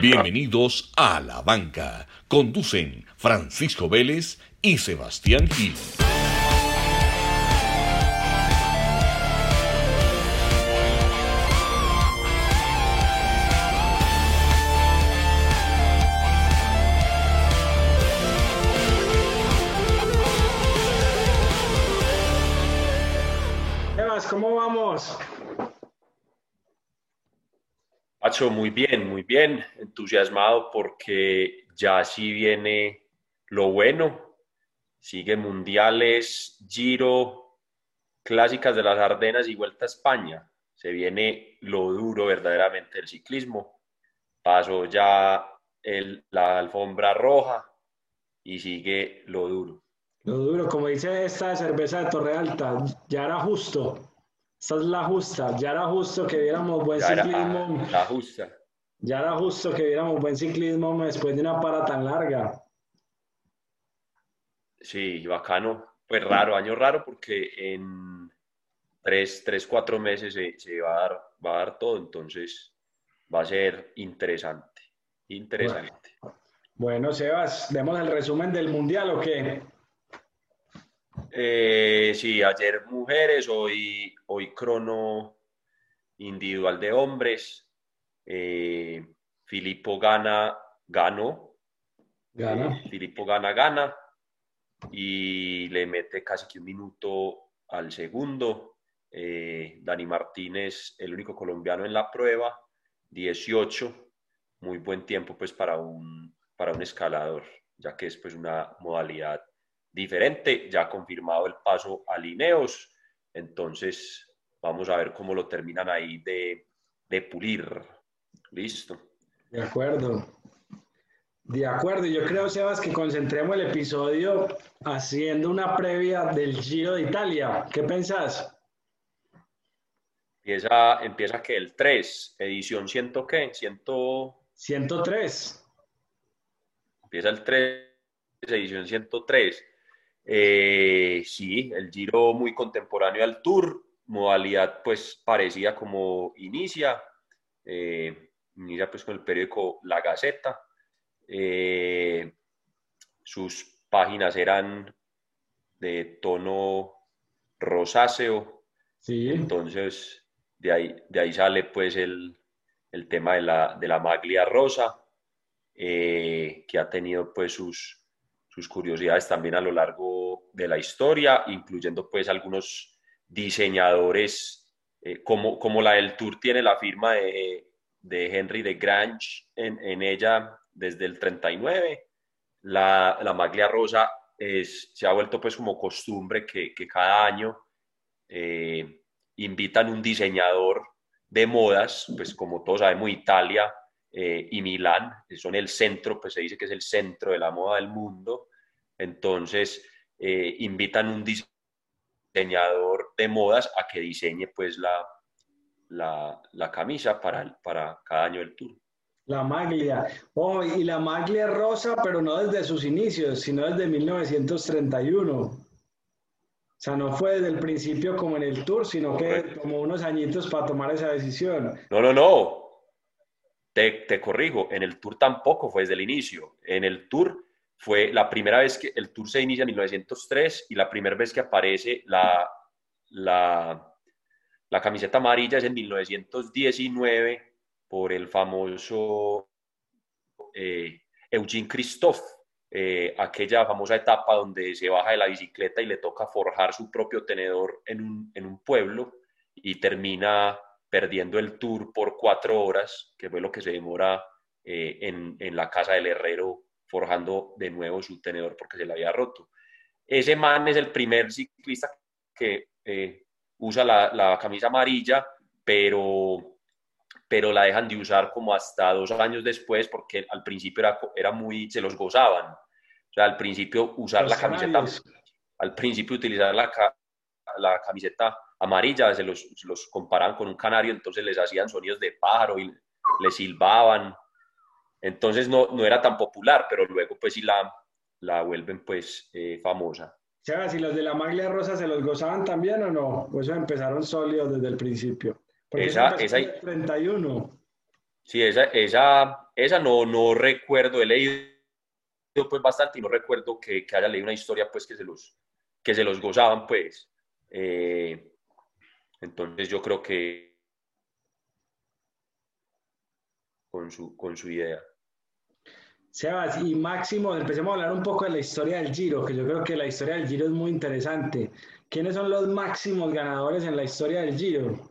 Bienvenidos a La Banca. Conducen Francisco Vélez y Sebastián Gil. Muy bien, muy bien, entusiasmado porque ya sí viene lo bueno, sigue mundiales, Giro, clásicas de las Ardenas y Vuelta a España. Se viene lo duro verdaderamente del ciclismo. Pasó ya el, la alfombra roja y sigue lo duro. Lo duro, como dice esta cerveza de Torre Alta, ya era justo. Esta es la justa, ya era justo que viéramos buen Ya era ciclismo. la justa. Ya era justo que viéramos buen ciclismo después de una para tan larga. Sí, bacano. Pues raro, año raro porque en tres, tres cuatro meses se, se va a dar, va a dar todo, entonces va a ser interesante, interesante. Bueno, Sebas, demos el resumen del mundial o qué? Eh, sí, ayer mujeres, hoy, hoy crono individual de hombres. Eh, Filippo gana, ganó. Gana. Eh, Filippo gana, gana. Y le mete casi que un minuto al segundo. Eh, Dani Martínez, el único colombiano en la prueba, 18. Muy buen tiempo pues para un, para un escalador, ya que es pues una modalidad diferente, ya confirmado el paso a Lineos, entonces vamos a ver cómo lo terminan ahí de, de pulir. Listo. De acuerdo. De acuerdo, yo creo, Sebas, que concentremos el episodio haciendo una previa del Giro de Italia. ¿Qué pensás? Empieza, empieza que el 3, edición ciento qué, ciento, 103. empieza el 3, edición 103. Eh, sí, el Giro muy contemporáneo al Tour, modalidad pues parecida como inicia, eh, inicia pues con el periódico La Gaceta. Eh, sus páginas eran de tono rosáceo, Sí. entonces de ahí, de ahí sale pues el, el tema de la, de la maglia rosa, que ha tenido pues sus, sus curiosidades también a lo largo de la historia, incluyendo pues algunos diseñadores, eh, como, como la del Tour tiene la firma de, de Henry de Grange en, en ella desde el 39, la, la maglia rosa es, se ha vuelto pues como costumbre que, que cada año eh, invitan un diseñador de modas, pues como todos sabemos Italia eh, y Milán son el centro, pues se dice que es el centro de la moda del mundo, entonces eh, invitan un diseñador de modas a que diseñe pues la, la, la camisa para, para cada año del tour. La maglia. Oh, y la maglia rosa, pero no desde sus inicios, sino desde 1931. O sea, no fue desde el principio como en el Tour, sino que como unos añitos para tomar esa decisión. No, no, no. Te, te corrijo, en el Tour tampoco fue desde el inicio. En el Tour fue la primera vez que el Tour se inicia en 1903 y la primera vez que aparece la, la, camiseta amarilla es en 1919 por el famoso eh, Eugene Christophe, eh, aquella famosa etapa donde se baja de la bicicleta y le toca forjar su propio tenedor en un, en un pueblo y termina perdiendo el tour por cuatro horas, que fue lo que se demora eh, en, en, la casa del herrero forjando de nuevo su tenedor porque se le había roto. Ese man es el primer ciclista que eh, usa la, la, camisa amarilla, pero, pero la dejan de usar como hasta dos años después porque al principio era, era muy, se los gozaban. O sea, al principio usar Los la camiseta, al principio utilizar la, la camiseta amarilla, se los, se los comparaban con un canario, entonces les hacían sonidos de pájaro y les silbaban. Entonces no, no era tan popular, pero luego pues sí la, la vuelven pues eh, famosa. Sebas, ¿y los de la maglia rosa se los gozaban también o no? Pues eso empezaron sólidos desde el principio. Porque Esa- esa- el 31. Sí, esa, esa, esa no, no recuerdo, he leído pues bastante y no recuerdo que, que haya leído una historia pues que se los, que se los gozaban pues. Eh, entonces yo creo que con su, con su idea. Sebas, y Máximo, empecemos a hablar un poco de la historia del Giro, que yo creo que la historia del Giro es muy interesante. ¿Quiénes son los máximos ganadores en la historia del Giro?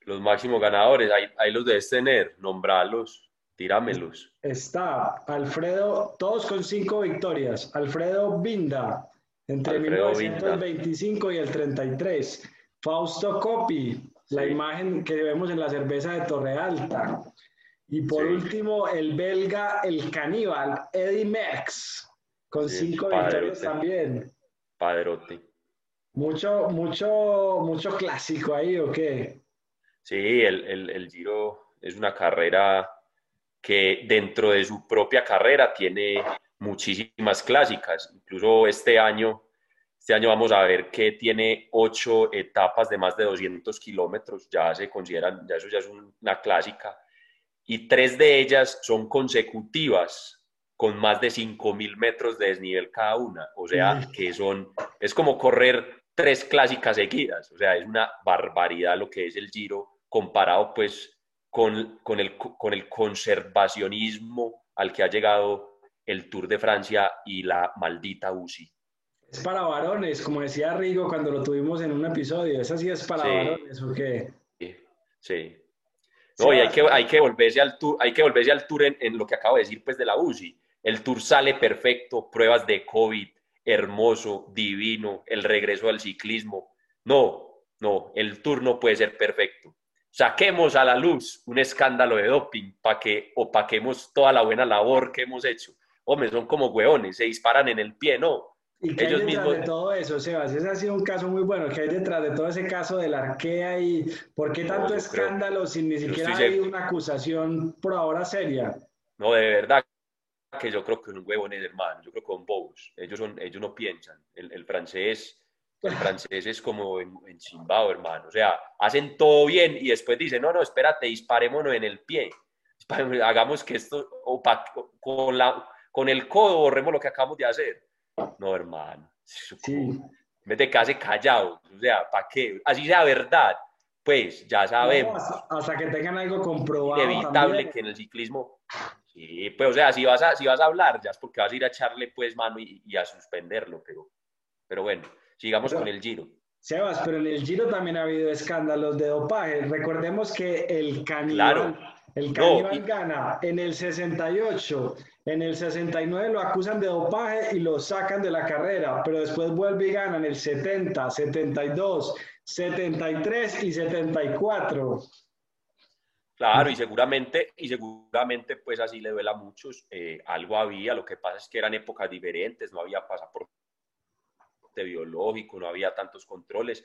Los máximos ganadores, ahí, los debes tener, nombralos, tíramelos. Está Alfredo, todos con cinco victorias. Alfredo Binda, entre 1925 y el 33. Fausto Coppi, la imagen que vemos en la cerveza de Torre Alta. Y por último, el belga, el caníbal, Eddie Merckx, con cinco victorias también. Padrote. Mucho, mucho, mucho clásico ahí, ¿o qué? Sí, el, el, el Giro es una carrera que dentro de su propia carrera tiene muchísimas clásicas. Incluso este año, este año vamos a ver que tiene ocho etapas de más de 200 kilómetros. Ya se consideran, ya eso ya es una clásica y tres de ellas son consecutivas con más de 5.000 metros de desnivel cada una. O sea, que son, es como correr tres clásicas seguidas. O sea, es una barbaridad lo que es el Giro comparado pues con, con, el, con el conservacionismo al que ha llegado el Tour de Francia y la maldita UCI. Es para varones, como decía Rigo cuando lo tuvimos en un episodio. ¿Esa sí es para varones o qué? Sí, sí. No, y hay que, hay que volverse al tour, hay que volverse al tour en, lo que acabo de decir pues de la UCI. El tour sale perfecto, pruebas de COVID, hermoso, divino, el regreso al ciclismo. No, no, el tour no puede ser perfecto. Saquemos a la luz un escándalo de doping para que opaquemos toda la buena labor que hemos hecho. Hombre, son como hueones, se disparan en el pie, no. ¿Y qué hay detrás de todo eso, Sebas? Ese ha sido un caso muy bueno. ¿Qué hay detrás de todo ese caso del Arkea y por qué tanto escándalo sin ni siquiera hay una acusación por ahora seria? No, de verdad que yo creo que un huevones, hermano. Yo creo que con bobos. Ellos, son, ellos no piensan. El, francés... El francés es como en, en hermano. O sea, hacen todo bien y después dicen, no, no, espérate, disparémonos en el pie. Hagamos que esto, con, la, con el codo borremos lo que acabamos de hacer no, hermano. Sí. Vete casi callado. O sea, ¿para qué? Así sea verdad. Pues ya sabemos. hasta, que tengan algo comprobado. Inevitable que en el ciclismo. Sí, pues o sea, si vas a, si vas a hablar, ya es porque vas a ir a echarle pues mano y, a suspenderlo. Pero, pero bueno, sigamos con el Giro. Sebas, pero en el Giro también ha habido escándalos de dopaje. Recordemos que el caníbal, el caníbal gana en el 68 en el 69 lo acusan de dopaje y lo sacan de la carrera, pero después vuelve y gana en el 70, 72, 73 y 74. Claro, y seguramente, y seguramente pues así le duela a muchos. Eh, algo había, lo que pasa es que eran épocas diferentes, no había pasaporte biológico, no había tantos controles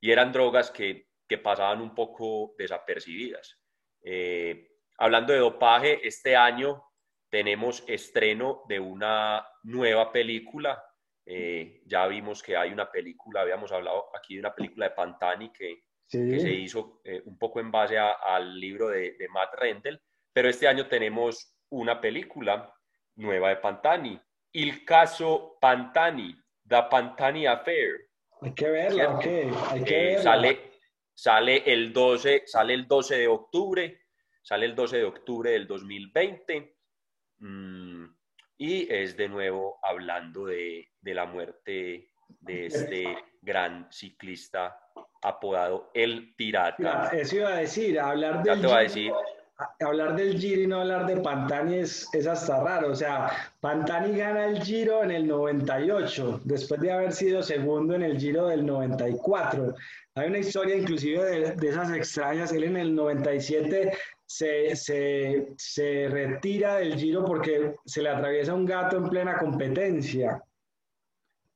y eran drogas que, que pasaban un poco desapercibidas. Eh, hablando de dopaje, este año tenemos estreno de una nueva película. Eh, ya vimos que hay una película, habíamos hablado aquí de una película de Pantani que, se hizo eh, un poco en base al libro de, Matt Rendell, pero este año tenemos una película nueva de Pantani, El caso Pantani, The Pantani Affair. Hay que verla, hay que eh, Sale, sale, el 12, sale el 12 de octubre, sale el 12 de octubre del 2020 Mm, y es de nuevo hablando de, de, la muerte de este gran ciclista apodado El Pirata. Eso iba a decir, hablar del, Giro, decir. hablar del Giro y no hablar de Pantani es, es, hasta raro. O sea, Pantani gana el Giro en el 98, después de haber sido segundo en el Giro del 94. Hay una historia inclusive de, de esas extrañas. Él en el 97 se, se, se, retira del Giro porque se le atraviesa un gato en plena competencia.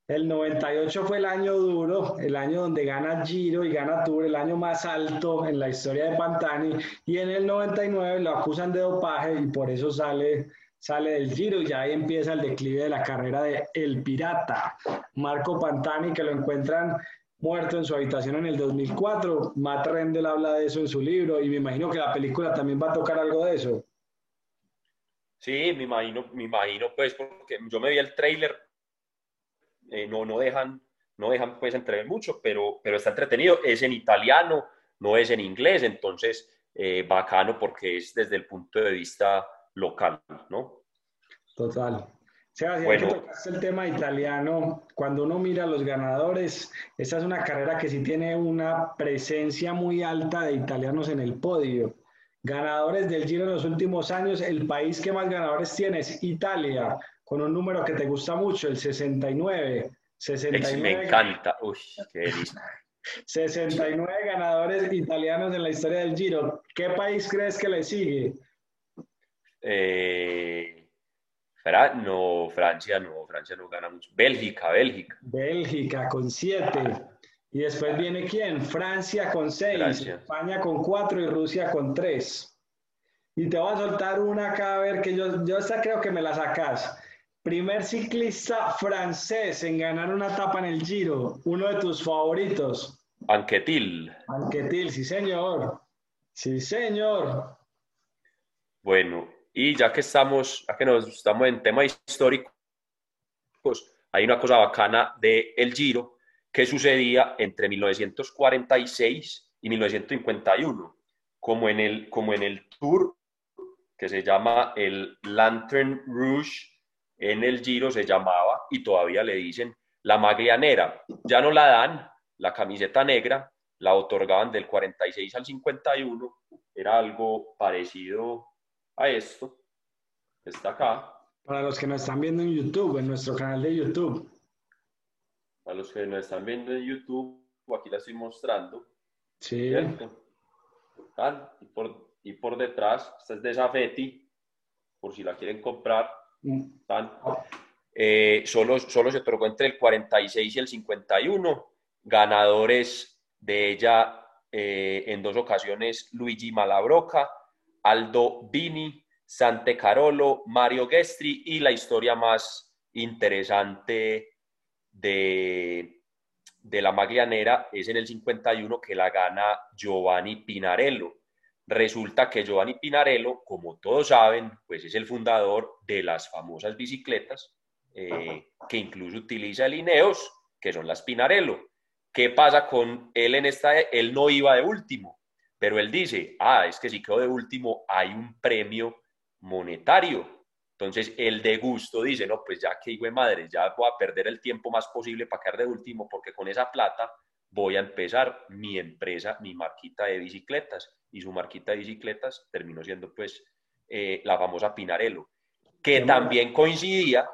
El 98 fue el año duro, el año donde gana Giro y gana Tour, el año más alto en la historia de Pantani. Y en el 99 lo acusan de dopaje y por eso sale, sale del Giro y ya ahí empieza el declive de la carrera de El Pirata. Marco Pantani, que lo encuentran muerto en su habitación en el 2004. Matt Rendell habla de eso en su libro y me imagino que la película también va a tocar algo de eso. Sí, me imagino, me imagino pues, porque yo me vi el trailer, eh, no, no dejan, no dejan pues entrever mucho, pero, pero está entretenido, es en italiano, no es en inglés, entonces eh, bacano porque es desde el punto de vista local, ¿no? Total. Sebastián, bueno. que el tema italiano, cuando uno mira a los ganadores, esta es una carrera que sí tiene una presencia muy alta de italianos en el podio. Ganadores del Giro en los últimos años, el país que más ganadores tiene es Italia, con un número que te gusta mucho, el 69. 69 me encanta, uy, qué 69 ganadores italianos en la historia del Giro. ¿Qué país crees que le sigue? Eh, no, Francia no, Francia no gana mucho. Bélgica, Bélgica. Bélgica con siete. Y después viene quién? Francia con seis, España con cuatro y Rusia con tres. Y te voy a soltar una acá a ver que yo, yo esta creo que me la sacas. Primer ciclista francés en ganar una etapa en el Giro, uno de tus favoritos. Anquetil. Anquetil, sí señor. Sí señor. Bueno, y ya que estamos, ya que nos estamos en temas históricos, hay una cosa bacana de El Giro que sucedía entre 1946 y 1951, como en el, como en el tour que se llama el Lantern Rouge, en el Giro se llamaba y todavía le dicen la maglianera. Ya no la dan, la camiseta negra, la otorgaban del 46 al 51, era algo parecido a esto, está acá. Para los que nos están viendo en YouTube, en nuestro canal de YouTube. Para los que nos están viendo en YouTube, aquí la estoy mostrando. Sí. Y por, y por detrás, esta es de Safety, por si la quieren comprar. Mm. Eh, solo, solo se otorgó entre el 46 y el 51. Ganadores de ella eh, en dos ocasiones, Luigi Malabroca Aldo Bini, Sante Carolo, Mario Gestri y la historia más interesante de, de la Maglianera es en el 51 que la gana Giovanni Pinarello. Resulta que Giovanni Pinarello, como todos saben, pues es el fundador de las famosas bicicletas eh, que incluso utiliza el Ineos, que son las Pinarello. ¿Qué pasa con él en esta? Él no iba de último, pero él dice, ah, es que si quedo de último hay un premio monetario. Entonces, el de gusto dice, no, pues ya que hijo madre, ya voy a perder el tiempo más posible para quedar de último, porque con esa plata voy a empezar mi empresa, mi marquita de bicicletas. Y su marquita de bicicletas terminó siendo, pues, eh, la famosa Pinarello, que también coincidía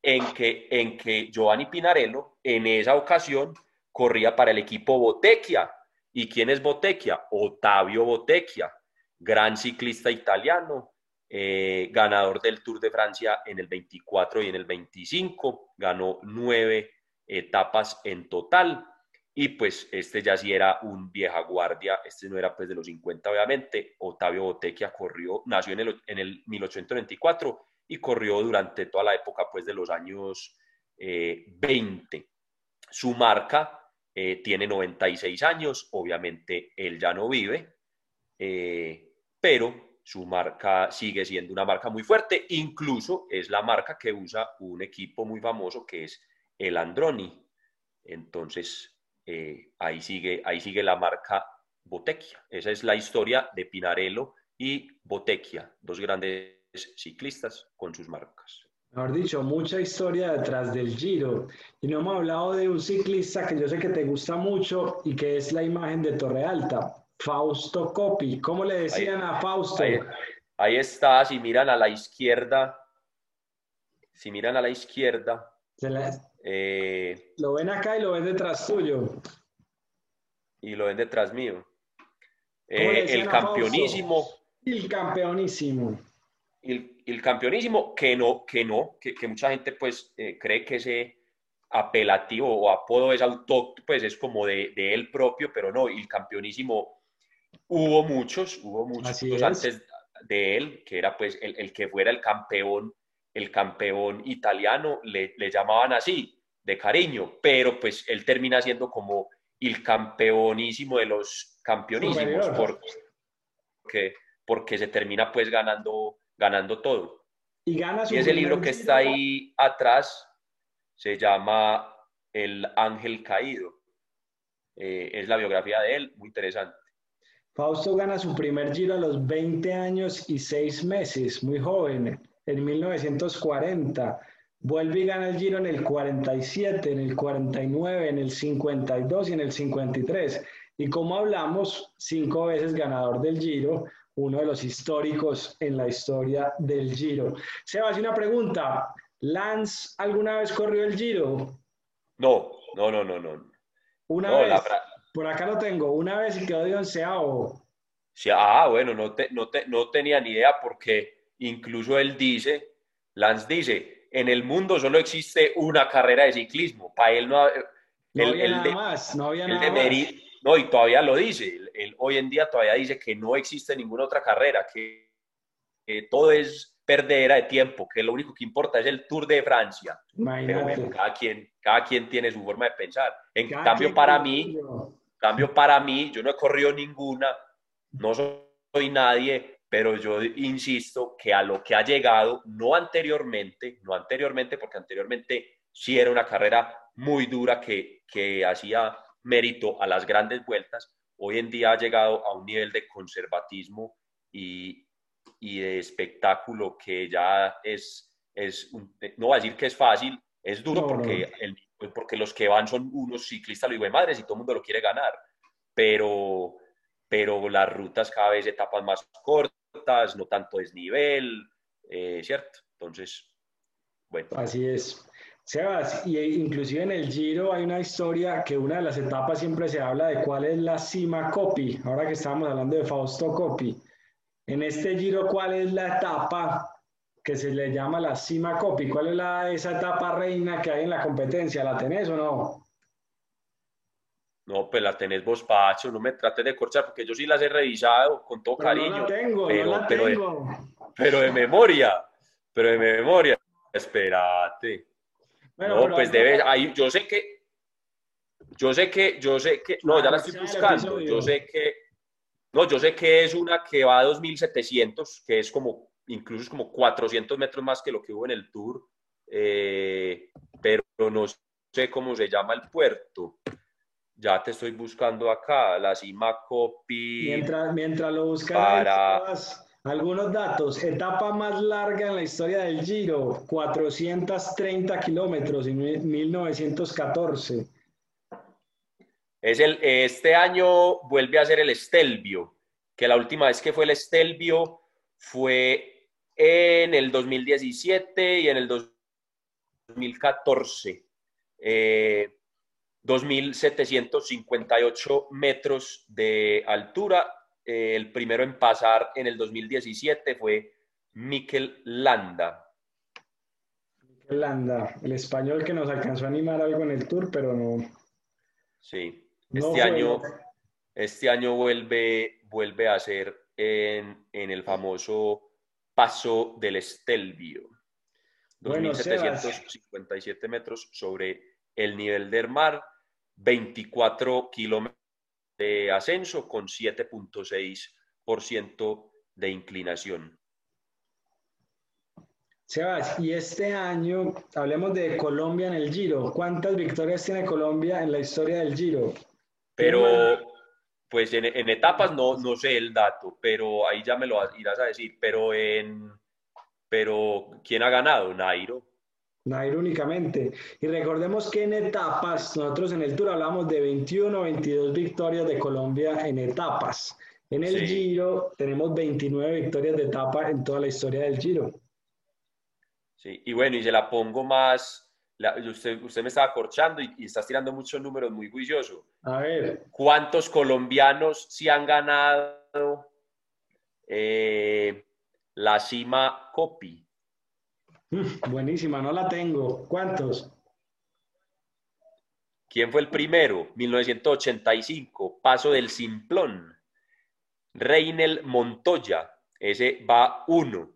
en que, en que Giovanni Pinarello en esa ocasión corría para el equipo Botequia, ¿Y quién es Bottecchia? Ottavio Bottecchia, gran ciclista italiano, eh, ganador del Tour de Francia en el 24 y en el 25, ganó nueve etapas en total. Y pues este ya sí era un vieja guardia, este no era pues de los 50 obviamente, Ottavio Bottecchia corrió, nació en el, en el 1824 y corrió durante toda la época pues de los años 20. Eh, Su marca eh, tiene 96 años, obviamente él ya no vive, eh, pero su marca sigue siendo una marca muy fuerte, incluso es la marca que usa un equipo muy famoso que es el Androni. Entonces, eh, ahí, sigue, ahí sigue la marca Bottecchia. Esa es la historia de Pinarello y Bottecchia, dos grandes ciclistas con sus marcas. Mejor dicho, mucha historia detrás del Giro. Y no hemos hablado de un ciclista que yo sé que te gusta mucho y que es la imagen de Torre Alta, Fausto Coppi. ¿Cómo le decían a Fausto? Ahí, está, si miran a la izquierda, si miran a la izquierda. Eh, lo ven acá y lo ven detrás tuyo. Y lo ven detrás mío. Eh, el campeonísimo. El campeonísimo el, campeonísimo, que no, que no, que, mucha gente pues eh, cree que ese apelativo o apodo es autóctono, pues es como de, él propio, pero no, el campeonísimo hubo muchos, hubo muchos antes de él, que era pues el, que fuera el campeón, el campeón italiano, le, le llamaban así, de cariño, pero pues él termina siendo como el campeonísimo de los campeonísimos, porque, porque se termina pues ganando, ganando todo. Y, gana y ese libro que está ahí atrás se llama El Ángel Caído. Eh, es la biografía de él, muy interesante. Fausto gana su primer giro a los 20 años y 6 meses, muy joven, en 1940. Vuelve y gana el Giro en el 47, en el 49, en el 52 y en el 53. Y como hablamos, cinco veces ganador del Giro, uno de los históricos en la historia del Giro. Sebas, una pregunta. ¿Lance alguna vez corrió el Giro? No, no, no, no, no. Una vez. Por acá lo tengo. Una vez y quedó de onceavo. Sí, ah, bueno, no, te, no, te, no tenía ni idea porque incluso él dice, Lance dice, en el mundo solo existe una carrera de ciclismo. Para él no, no había nada más, no había nada más. No, y todavía lo dice. Él, hoy en día todavía dice que no existe ninguna otra carrera, que, todo es perdera de tiempo, que lo único que importa es el Tour de Francia. Pero bueno, cada quien, cada quien tiene su forma de pensar. En cambio, para mí, cambio para mí, yo no he corrido ninguna, no soy nadie, pero yo insisto que a lo que ha llegado, no anteriormente, no anteriormente, porque anteriormente sí era una carrera muy dura que, que hacía mérito a las grandes vueltas, hoy en día ha llegado a un nivel de conservatismo y, y de espectáculo que ya es, es no voy a decir que es fácil, es duro porque, El, porque los que van son unos ciclistas, lo digo de madres, y todo el mundo lo quiere ganar, pero, pero las rutas cada vez etapas más cortas no tanto desnivel, eh, ¿cierto? Entonces, bueno. Así es. Sebas, y inclusive en el Giro hay una historia que una de las etapas siempre se habla de cuál es la cima Coppi, ahora que estamos hablando de Fausto Coppi. En este Giro, ¿cuál es la etapa que se le llama la cima Coppi? ¿Cuál es la, esa etapa reina que hay en la competencia? ¿La tenés o no? No, pues la tenés vos, Pacho, no me trates de corchar, porque yo sí las he revisado con todo cariño. No la tengo, pero, no la pero, tengo. De, pero de memoria, pero de memoria. Espérate. No, pues debe, ahí, yo sé que, yo sé que, yo sé que, no, ya la estoy buscando, yo sé que, no, yo sé que es una que va a 2700, que es como, incluso es como 400 metros más que lo que hubo en el Tour, eh, pero no sé cómo se llama el puerto. Ya te estoy buscando acá, la cima copy. Mientras, mientras lo buscas, para... algunos datos. Etapa más larga en la historia del Giro, 430 kilómetros en 1914. Es el, este año vuelve a ser el Estelvio, que la última vez que fue el Estelvio fue en el 2017 y en el 2014. Eh, 2.758 metros de altura. Eh, el primero en pasar en el 2017 fue Mikel Landa. Mikel Landa, el español que nos alcanzó a animar algo en el tour, pero no. Sí, este, año, este año vuelve, vuelve a ser en, el famoso Paso del Estelvio. 2.757 metros sobre el nivel del mar 24 kilómetros de ascenso con 7.6% de inclinación. Sebas, y este año, hablemos de Colombia en el Giro. ¿Cuántas victorias tiene Colombia en la historia del Giro? Pero, pues en, etapas no, no sé el dato, pero ahí ya me lo irás a decir. Pero en, pero ¿quién ha ganado? Nairo. Nairo únicamente. Y recordemos que en etapas, nosotros en el Tour hablamos de 21 22 victorias de Colombia en etapas. En el Giro tenemos 29 victorias de etapa en toda la historia del Giro. Sí, y bueno, y se la pongo más, usted, usted me está acorchando y, y, estás tirando muchos números muy juicioso. A ver. ¿Cuántos colombianos se han ganado eh, la cima Copi? Buenísima, no la tengo. ¿Cuántos? ¿Quién fue el primero? 1985, Paso del Simplón. Reinel Montoya, ese va uno.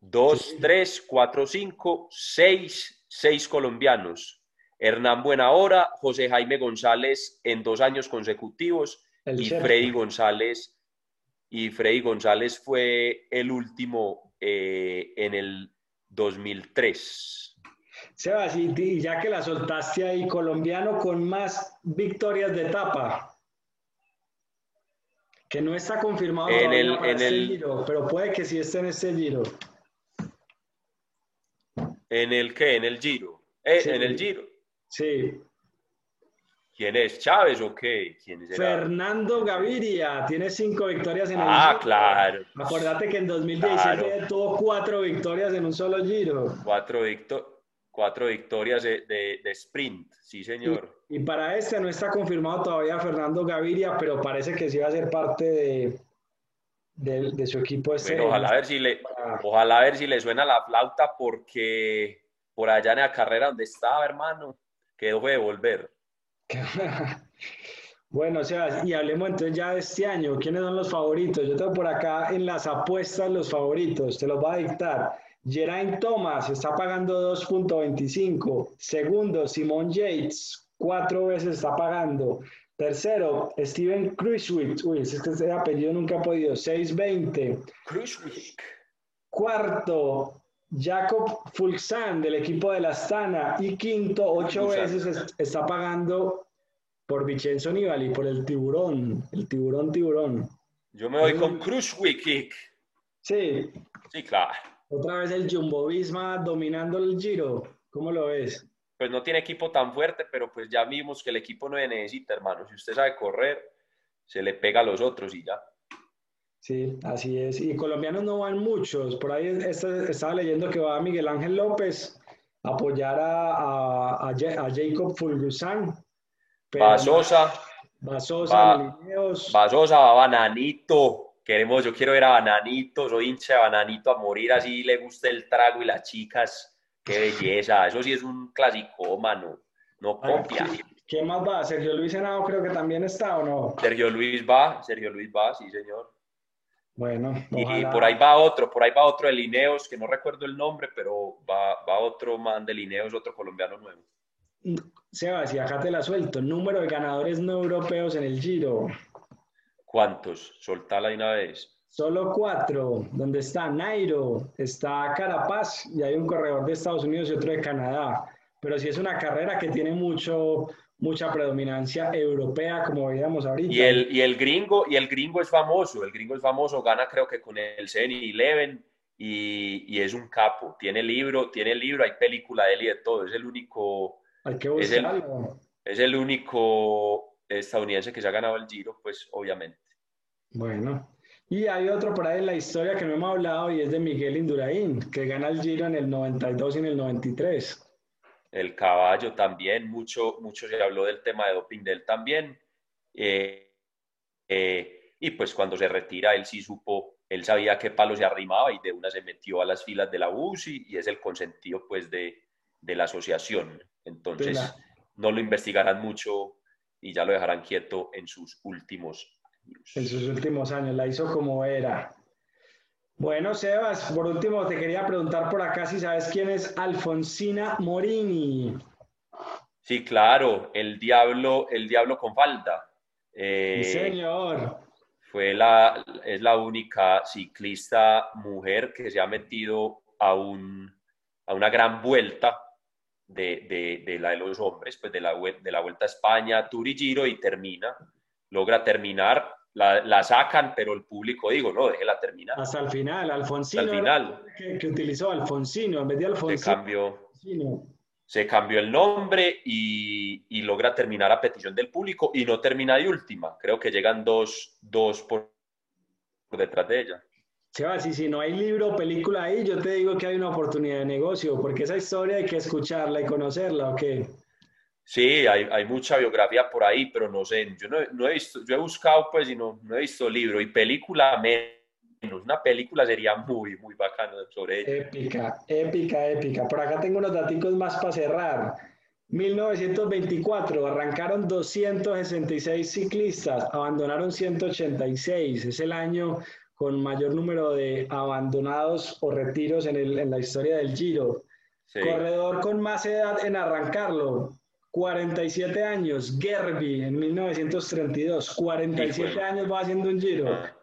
Dos, tres, cuatro, cinco, seis, seis colombianos. Hernán Buenahora, José Jaime González en dos años consecutivos y Freddy González. Y Freddy González fue el último eh, en el 2003. Sebas, y ya que la soltaste ahí, colombiano con más victorias de etapa, que no está confirmado en el, en este el giro, pero puede que sí esté en este giro. ¿En el qué? ¿En el giro? Eh, ¿En el giro? Sí. ¿Quién es? ¿Chávez o qué? ¿Quién Fernando Gaviria tiene cinco victorias en el Ah, claro. Acuérdate que en 2017 tuvo cuatro victorias en un solo giro. Cuatro, cuatro victorias de, sprint, sí señor. Y, para este no está confirmado todavía Fernando Gaviria, pero parece que sí va a ser parte de, su equipo. Este ojalá, ver si le, ojalá ver si le suena la flauta porque por allá en la carrera donde estaba, hermano, quedó de volver. Bueno, o sea, y hablemos entonces ya de este año. ¿Quiénes son los favoritos? Yo tengo por acá en las apuestas los favoritos. Te los voy a dictar. Geraint Thomas está pagando 2.25. Segundo, Simon Yates, cuatro veces está pagando. Tercero, Steven Cruiswick. Uy, ese apellido nunca ha podido. 6.20. Cruiswick. Cuarto, Jacob Fulsan del equipo de la Astana y quinto, ocho veces está pagando por Vincenzo Nibali, por el tiburón, el tiburón tiburón. Yo me voy con Crushwick. Sí. Sí, claro. Otra vez el Jumbo Visma dominando el Giro. ¿Cómo lo ves? Pues no tiene equipo tan fuerte, pero pues ya vimos que el equipo no necesita, hermano. Si usted sabe correr, se le pega a los otros y ya. Sí, así es. Y colombianos no van muchos. Por ahí estaba leyendo que va Miguel Ángel López a apoyar a, a, Jacob Fulgusan. Va Sosa. Va Sosa, va, Sosa, va Bananito. Queremos, yo quiero ver a Bananito, soy hincha de Bananito a morir, así le gusta el trago y las chicas. Qué belleza, eso sí es un clásico, mano. No copia. ¿Qué más va? Sergio Luis Henao creo que también está, ¿o no? Sergio Luis va, Sergio Luis va, sí, señor. Bueno, y, por ahí va otro, por ahí va otro de Lineos, que no recuerdo el nombre, pero va, va otro man de Lineos, otro colombiano nuevo. Sebas, y acá te la suelto. Número de ganadores no europeos en el Giro. ¿Cuántos? Soltala de una vez. Solo cuatro, donde está Nairo, está Carapaz y hay un corredor de Estados Unidos y otro de Canadá. Pero sí es una carrera que tiene mucho, mucha predominancia europea, como veíamos ahorita. Y el, y el gringo, y el gringo es famoso, el gringo es famoso, gana creo que con el CNI Eleven y, y, es un capo, tiene libro, tiene libro, hay película de él y de todo, es el único, hay que es, el, es el único estadounidense que se ha ganado el Giro, pues obviamente. Bueno, y hay otro por ahí en la historia que no hemos hablado y es de Miguel Indurain, que gana el Giro en el 92 y en el 93 el caballo también, mucho, mucho se habló del tema de doping de él también. Eh, eh, y pues cuando se retira, él sí supo, él sabía qué palo se arrimaba y de una se metió a las filas de la UCI y es el consentido pues de, la asociación. Entonces no lo investigarán mucho y ya lo dejarán quieto en sus últimos años. En sus últimos años, la hizo como era. Bueno, Sebas, por último te quería preguntar por acá si sabes quién es Alfonsina Morini. Sí, claro, el diablo, el diablo con falda. Eh, sí, señor. Fue la, es la única ciclista mujer que se ha metido a, un, a una gran vuelta de, de, la de los hombres, pues de la, de la Vuelta a España, Tour y Giro, y termina, logra terminar la, sacan, pero el público, digo, no, déjela terminar. Hasta el final, Alfonsino. Hasta el final. Que, utilizó Alfonsino en vez de Alfonsino. Se cambió, se cambió el nombre y, logra terminar a petición del público y no termina de última. Creo que llegan dos, dos por, detrás de ella. Sebas, y si no hay libro o película ahí, yo te digo que hay una oportunidad de negocio, porque esa historia hay que escucharla y conocerla, ¿o qué? Sí, hay, hay, mucha biografía por ahí, pero no sé, yo no, he visto, yo he buscado pues y no, no he visto libro y película menos, una película sería muy, muy bacana sobre ella. Épica, épica, épica. Por acá tengo unos datos más para cerrar. 1924, arrancaron 266 ciclistas, abandonaron 186. Es el año con mayor número de abandonados o retiros en, el, en la historia del Giro. Corredor con más edad en arrancarlo, 47 años, Gerby en 1932, 47 años va haciendo un giro. Ah,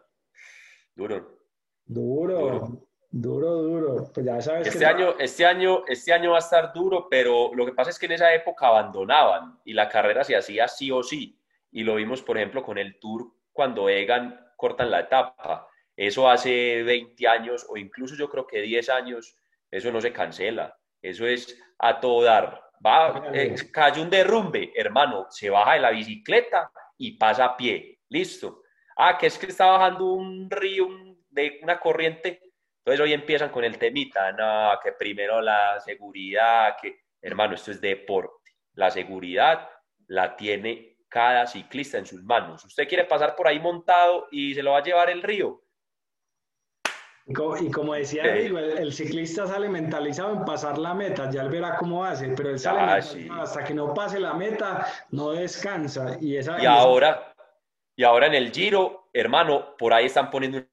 duro. Duro, duro, duro. Pues ya sabes este año, este año, este año va a estar duro, pero lo que pasa es que en esa época abandonaban y la carrera se hacía sí o sí. Y lo vimos, por ejemplo, con el Tour cuando Egan cortan la etapa. Eso hace 20 años o incluso yo creo que 10 años, eso no se cancela. Eso es a todo dar. Va, eh, cae un derrumbe, hermano, se baja de la bicicleta y pasa a pie. Listo. Ah, que es que está bajando un río de una corriente. Entonces hoy empiezan con el temita, no, que primero la seguridad, que hermano, esto es deporte. La seguridad la tiene cada ciclista en sus manos. Usted quiere pasar por ahí montado y se lo va a llevar el río. Y como, decía el, ciclista sale mentalizado en pasar la meta, ya él verá cómo hace, pero él sale ah, hasta que no pase la meta, no descansa. Y, esa, y ahora, y ahora en el Giro, hermano, por ahí están poniendo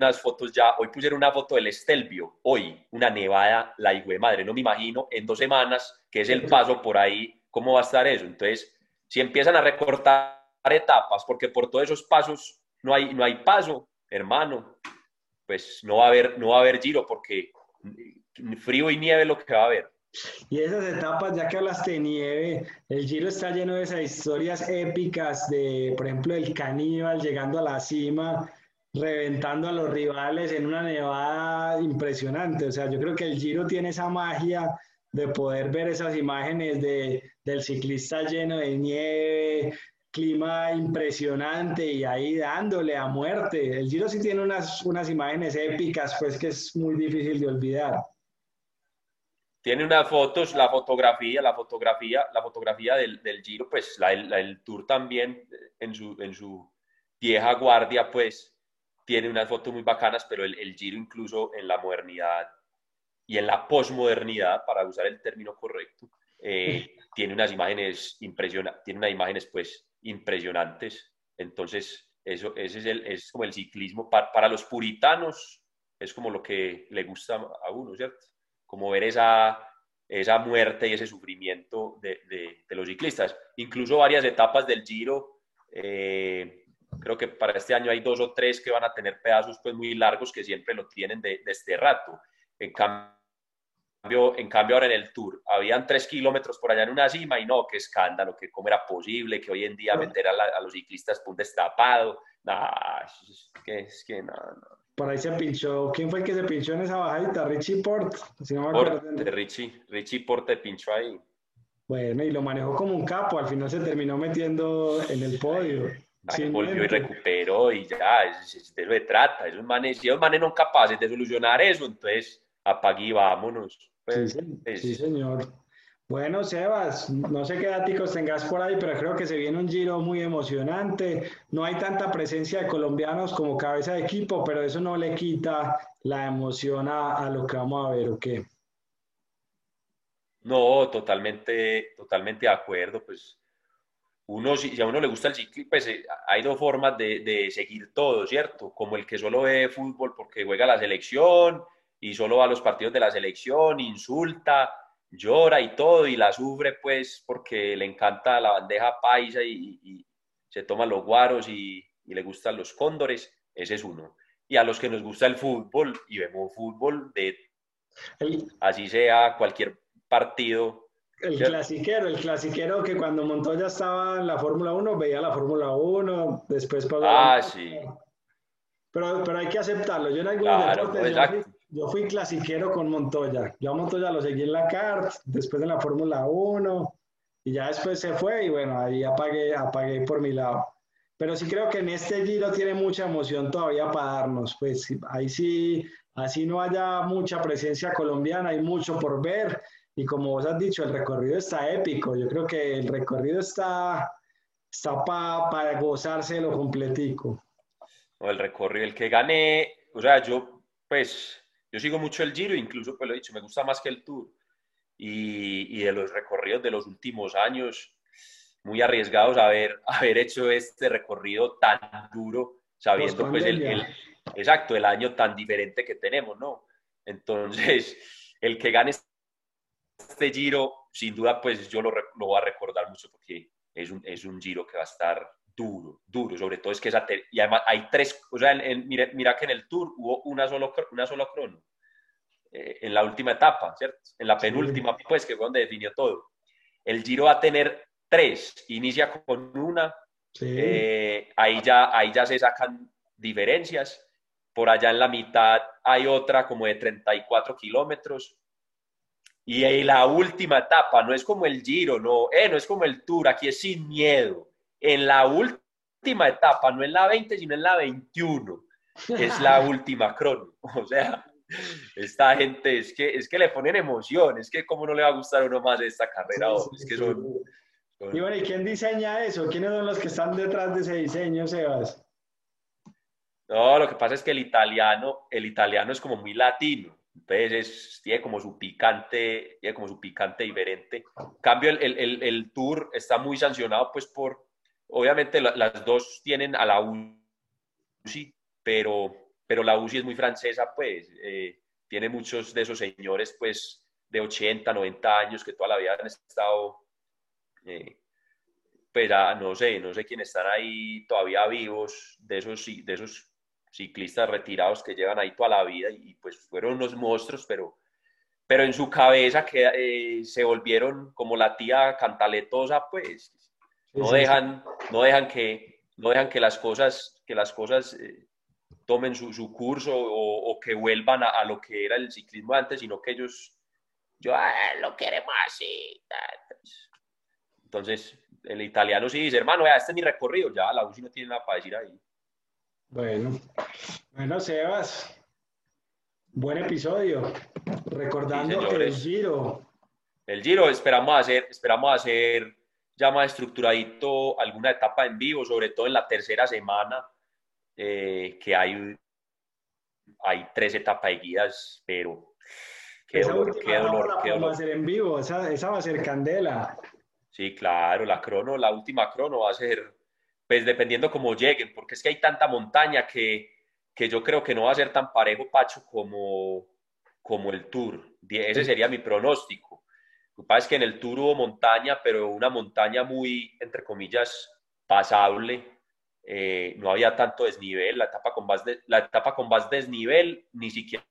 unas fotos ya. Hoy pusieron una foto del Estelvio, hoy, una nevada, la hijo de madre. No me imagino en dos semanas, que es el paso por ahí, cómo va a estar eso. Entonces, si empiezan a recortar etapas, porque por todos esos pasos no hay, no hay paso, hermano, pues no va a haber, no va a haber giro porque frío y nieve es lo que va a haber. Y esas etapas, ya que hablaste de nieve, el Giro está lleno de esas historias épicas de, por ejemplo, el caníbal llegando a la cima, reventando a los rivales en una nevada impresionante. O sea, yo creo que el Giro tiene esa magia de poder ver esas imágenes de, del ciclista lleno de nieve, clima impresionante y ahí dándole a muerte. El Giro sí tiene unas, unas imágenes épicas, pues que es muy difícil de olvidar. Tiene unas fotos, la fotografía, la fotografía, la fotografía del, del Giro, pues la, el Tour también en su, en su vieja guardia, pues tiene unas fotos muy bacanas, pero el, el Giro incluso en la modernidad y en la posmodernidad, para usar el término correcto, eh, tiene unas imágenes impresionantes, tiene unas imágenes pues impresionantes. Entonces, eso, ese es, el, es como el ciclismo. Para, los puritanos es como lo que le gusta a uno, ¿cierto? Como ver esa, esa muerte y ese sufrimiento de, de, los ciclistas. Incluso varias etapas del Giro, eh, creo que para este año hay dos o tres que van a tener pedazos pues muy largos que siempre lo tienen de, de este rato. En cambio, en cambio, ahora en el Tour, habían tres kilómetros por allá en una cima y no, qué escándalo, que cómo era posible que hoy en día meter a, los ciclistas por un destapado. Nah, es que, es que no, Por ahí se pinchó, ¿quién fue el que se pinchó en esa bajadita? Richie Port, si no me acuerdo. Richie, Richie Port te pinchó ahí. Bueno, y lo manejó como un capo, al final se terminó metiendo en el podio. volvió y recuperó y ya, de eso se trata. Esos manes, si esos manes no capaces de solucionar eso, entonces apague vámonos. Pues, sí, señor. Bueno, Sebas, no sé qué datos tengas por ahí, pero creo que se viene un giro muy emocionante. No hay tanta presencia de colombianos como cabeza de equipo, pero eso no le quita la emoción a, lo que vamos a ver, ¿o qué? No, totalmente, totalmente de acuerdo. Pues uno, si a uno le gusta el ciclismo, pues eh, hay dos formas de, de seguir todo, ¿cierto? Como el que solo ve fútbol porque juega la selección y solo va a los partidos de la selección, insulta, llora y todo, y la sufre pues porque le encanta la bandeja paisa y, se toma los guaros y, le gustan los cóndores, ese es uno. Y a los que nos gusta el fútbol y vemos fútbol de así sea cualquier partido. El clasiquero, el clasiquero que cuando Montoya estaba en la Fórmula 1 veía la Fórmula 1, después. Ah, sí. Pero, pero hay que aceptarlo. Yo en algunos claro, yo fui clasiquero con Montoya. Yo a Montoya lo seguí en la CART, después en la Fórmula 1, y ya después se fue, y bueno, ahí apagué, apagué por mi lado. Pero sí creo que en este giro tiene mucha emoción todavía para darnos. Pues ahí sí, así no haya mucha presencia colombiana, hay mucho por ver. Y como vos has dicho, el recorrido está épico. Yo creo que el recorrido está, está para gozárselo lo completico. O el recorrido, el que gane, o sea, yo, pues, yo sigo mucho el Giro, incluso pues lo he dicho, me gusta más que el Tour. Y, de los recorridos de los últimos años, muy arriesgados haber, haber hecho este recorrido tan duro, sabiendo pues el, exacto, el año tan diferente que tenemos, ¿no? Entonces, el que gane este giro, sin duda, pues yo lo, lo voy a recordar mucho porque es un, es un giro que va a estar duro, duro, sobre todo es que esa, y además hay tres, o sea, mira, mira, que en el Tour hubo una solo, una sola crono, eh, en la última etapa, ¿cierto? En la penúltima, pues, que fue donde definió todo. El Giro va a tener tres, inicia con una, eh, ahí, ya, ahí ya se sacan diferencias, por allá en la mitad hay otra como de 34 kilómetros, y ahí la última etapa, no es como el Giro, no, eh, no es como el Tour, aquí es sin miedo. En la última etapa, no en la 20, sino en la 21, es la última crono. O sea, esta gente es que, es que le ponen emoción, es que cómo no le va a gustar a uno más esta carrera. es que son, Y bueno, ¿y quién diseña eso? ¿Quiénes son los que están detrás de ese diseño, Sebas? No, lo que pasa es que el italiano, el italiano es como muy latino. Entonces tiene como su picante, tiene como su picante diferente. En cambio, el, el, el, tour está muy sancionado, pues por, obviamente las dos tienen a la UCI, pero, pero la UCI es muy francesa, pues eh, tiene muchos de esos señores, pues de 80, 90 años que toda la vida han estado, eh, pues no sé, no sé quiénes están ahí todavía vivos, de esos, de esos ciclistas retirados que llevan ahí toda la vida y pues fueron unos monstruos, pero, pero en su cabeza que eh, se volvieron como la tía cantaletosa, pues no dejan, no dejan que, no dejan que las cosas, que las cosas eh, tomen su, su curso o, que vuelvan a, lo que era el ciclismo antes, sino que ellos, yo ah, lo queremos así. Entonces, el italiano sí dice, hermano, este es mi recorrido, ya la UCI no tiene nada para decir ahí. Bueno, bueno, Sebas, buen episodio. Recordando que el Giro. El Giro, esperamos hacer, esperamos hacer ya más estructuradito alguna etapa en vivo, sobre todo en la tercera semana, eh, que hay, hay tres etapas seguidas, pero qué esa dolor, qué dolor, qué dolor. va a ser en vivo, esa, esa va a ser candela. Sí, claro, la crono, la última crono va a ser pues dependiendo cómo lleguen, porque es que hay tanta montaña que, que yo creo que no va a ser tan parejo, Pacho, como, como el Tour. Ese sería mi pronóstico. Es que en el Tour hubo montaña, pero una montaña muy, entre comillas, pasable. Eh, no había tanto desnivel. La etapa, con más la etapa con más desnivel ni siquiera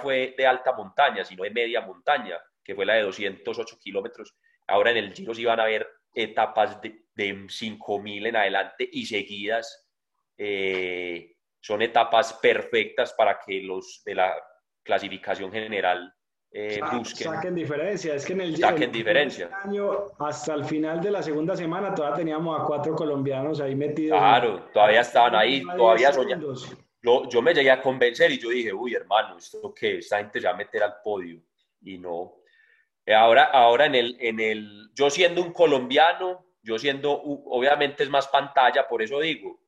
fue de alta montaña, sino de media montaña, que fue la de 208 kilómetros. Ahora en el Giro sí van a ver etapas de, de 5.000 en adelante y seguidas. Eh, son etapas perfectas para que los de la clasificación general eh, busquen. Saquen diferencia. Es que en el, saquen diferencia. año, hasta el final de la segunda semana, todavía teníamos a cuatro colombianos ahí metidos. Claro, todavía estaban ahí, todavía soñando. Yo, yo me llegué a convencer y yo dije, uy, hermano, ¿esto qué? Esta gente se va a meter al podio. Y no, Ahora, ahora en el, en el, yo siendo un colombiano, yo siendo, obviamente es más pantalla, por eso digo,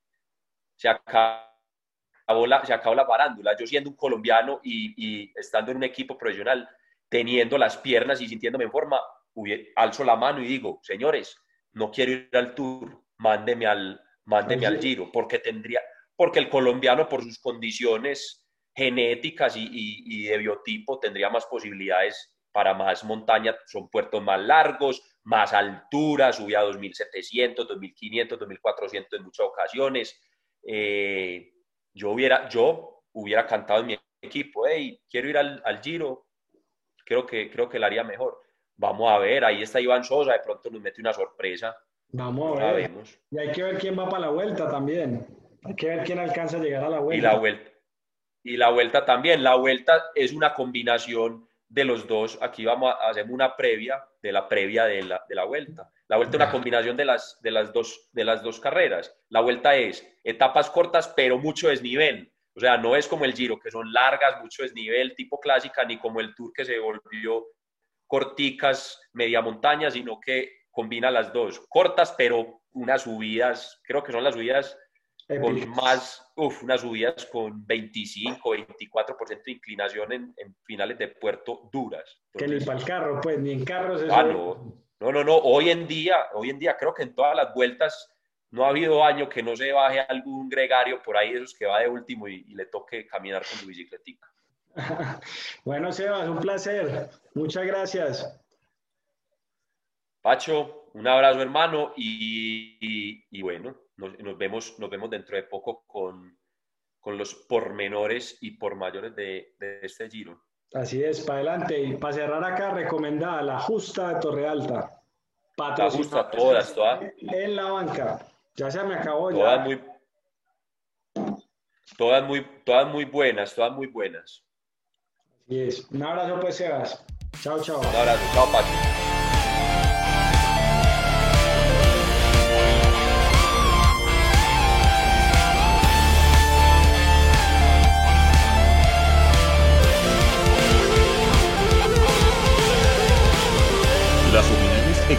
se acabó la, se acabó la parándula. Yo siendo un colombiano y, y estando en un equipo profesional, teniendo las piernas y sintiéndome en forma, alzo la mano y digo, señores, no quiero ir al tour, mándeme al, mándeme al giro, porque tendría, porque el colombiano por sus condiciones genéticas y, y, y de biotipo tendría más posibilidades para más montaña son puertos más largos, más altura, subía a 2.700, 2.500, 2.400 en muchas ocasiones. Eh, yo, hubiera, yo hubiera cantado en mi equipo, hey, quiero ir al, al, Giro, creo que, creo que lo haría mejor. Vamos a ver, ahí está Iván Sosa, de pronto nos mete una sorpresa. Vamos a ver. Y hay que ver quién va para la vuelta también. Hay que ver quién alcanza a llegar a la vuelta. Y la vuelta, y la vuelta también. La vuelta es una combinación de los dos, aquí vamos a hacer una previa de la previa de la, de la vuelta. La vuelta es una combinación de las, de, las dos, de las dos carreras. La vuelta es etapas cortas, pero mucho desnivel. O sea, no es como el Giro, que son largas, mucho desnivel, tipo clásica, ni como el Tour, que se volvió corticas, media montaña, sino que combina las dos. Cortas, pero unas subidas, creo que son las subidas con más, uff, unas subidas con 25, 24% de inclinación en, en, finales de puerto duras. que ni para el carro, pues, ni en carros. Ah, no. no, no, no, hoy en día, hoy en día creo que en todas las vueltas no ha habido año que no se baje algún gregario por ahí de esos que va de último y, le toque caminar con su bicicletica. bueno, Sebas, un placer. Muchas gracias. Pacho, un abrazo hermano y, bueno, nos, vemos, nos vemos dentro de poco con, los pormenores y por mayores de, este giro. Así es, para adelante. Y para cerrar acá, recomendada la justa de Torre Alta. La justa, todas, todas. En la banca. Ya se me acabó. Todas muy, todas muy, todas muy buenas, todas muy buenas. Así es. Un abrazo pues, Sebas. Chao, chao. Un abrazo. Chao, Pacho.